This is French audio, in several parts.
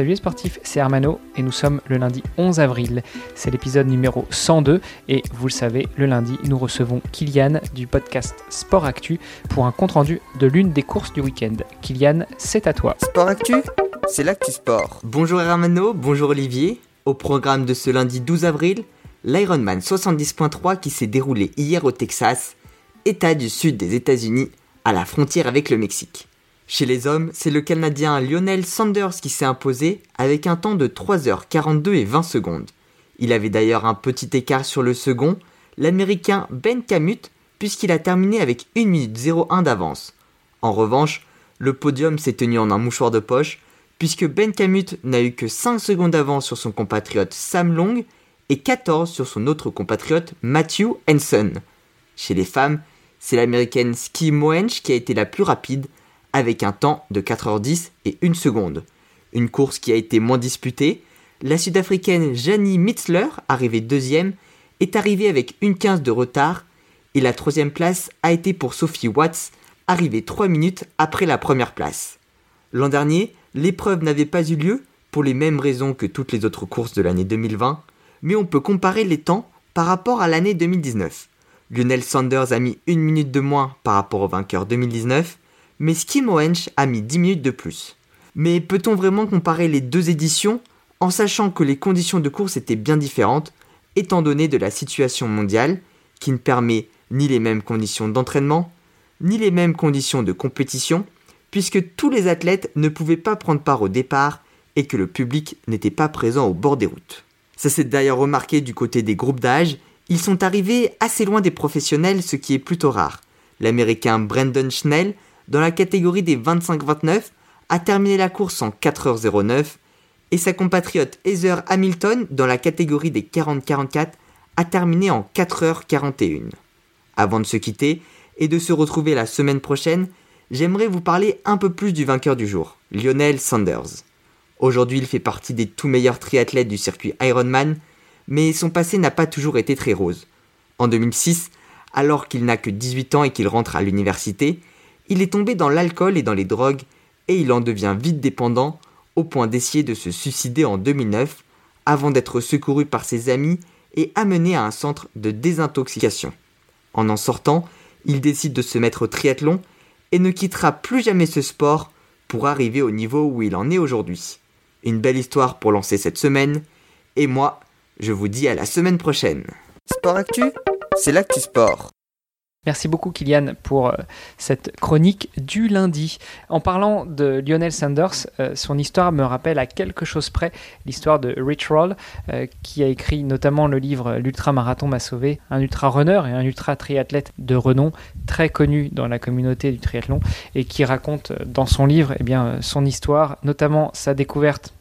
Salut les sportifs, c'est Armano et nous sommes le lundi 11 avril. C'est l'épisode numéro 102 et vous le savez, le lundi, nous recevons Kylian du podcast Sport Actu pour un compte-rendu de l'une des courses du week-end. Kylian, c'est à toi. Sport Actu, c'est l'actu sport. Bonjour Armano, bonjour Olivier. Au programme de ce lundi 12 avril, l'Ironman 70.3 qui s'est déroulé hier au Texas, état du sud des États-Unis, à la frontière avec le Mexique. Chez les hommes, c'est le Canadien Lionel Sanders qui s'est imposé avec un temps de 3h42 et 20 secondes. Il avait d'ailleurs un petit écart sur le second, l'Américain Ben Kamut, puisqu'il a terminé avec 1 minute 01 d'avance. En revanche, le podium s'est tenu en un mouchoir de poche, puisque Ben Kamut n'a eu que 5 secondes d'avance sur son compatriote Sam Long et 14 sur son autre compatriote Matthew Henson. Chez les femmes, c'est l'américaine Ski Moench qui a été la plus rapide avec un temps de 4h10 et 1 seconde. Une course qui a été moins disputée, la sud-africaine Janie Mitzler, arrivée deuxième, est arrivée avec une 15 de retard et la troisième place a été pour Sophie Watts, arrivée 3 minutes après la première place. L'an dernier, l'épreuve n'avait pas eu lieu pour les mêmes raisons que toutes les autres courses de l'année 2020, mais on peut comparer les temps par rapport à l'année 2019. Lionel Sanders a mis une minute de moins par rapport au vainqueur 2019, mais Ski Moench a mis 10 minutes de plus. Mais peut-on vraiment comparer les deux éditions en sachant que les conditions de course étaient bien différentes, étant donné de la situation mondiale, qui ne permet ni les mêmes conditions d'entraînement, ni les mêmes conditions de compétition, puisque tous les athlètes ne pouvaient pas prendre part au départ et que le public n'était pas présent au bord des routes. Ça s'est d'ailleurs remarqué du côté des groupes d'âge, ils sont arrivés assez loin des professionnels, ce qui est plutôt rare. L'américain Brandon Schnell dans la catégorie des 25-29, a terminé la course en 4h09 et sa compatriote Heather Hamilton dans la catégorie des 40-44 a terminé en 4h41. Avant de se quitter et de se retrouver la semaine prochaine, j'aimerais vous parler un peu plus du vainqueur du jour, Lionel Sanders. Aujourd'hui, il fait partie des tout meilleurs triathlètes du circuit Ironman, mais son passé n'a pas toujours été très rose. En 2006, alors qu'il n'a que 18 ans et qu'il rentre à l'université, il est tombé dans l'alcool et dans les drogues, et il en devient vite dépendant, au point d'essayer de se suicider en 2009, avant d'être secouru par ses amis et amené à un centre de désintoxication. En en sortant, il décide de se mettre au triathlon et ne quittera plus jamais ce sport pour arriver au niveau où il en est aujourd'hui. Une belle histoire pour lancer cette semaine, et moi, je vous dis à la semaine prochaine. Sport Actu, c'est l'actu sport. Merci beaucoup Kylian pour euh, cette chronique du lundi. En parlant de Lionel Sanders, euh, son histoire me rappelle à quelque chose près l'histoire de Rich Roll, euh, qui a écrit notamment le livre L'ultra-marathon m'a sauvé, un ultra-runner et un ultra-triathlète de renom, très connu dans la communauté du triathlon, et qui raconte dans son livre eh bien, son histoire, notamment sa découverte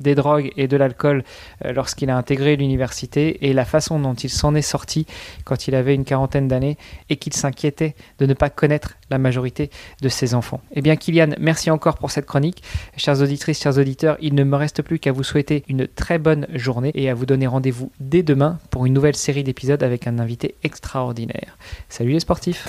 des drogues et de l'alcool euh, lorsqu'il a intégré l'université et la façon dont il s'en est sorti quand il avait une quarantaine d'années et qu'il s'inquiétait de ne pas connaître la majorité de ses enfants. Eh bien Kylian, merci encore pour cette chronique. Chères auditrices, chers auditeurs, il ne me reste plus qu'à vous souhaiter une très bonne journée et à vous donner rendez-vous dès demain pour une nouvelle série d'épisodes avec un invité extraordinaire. Salut les sportifs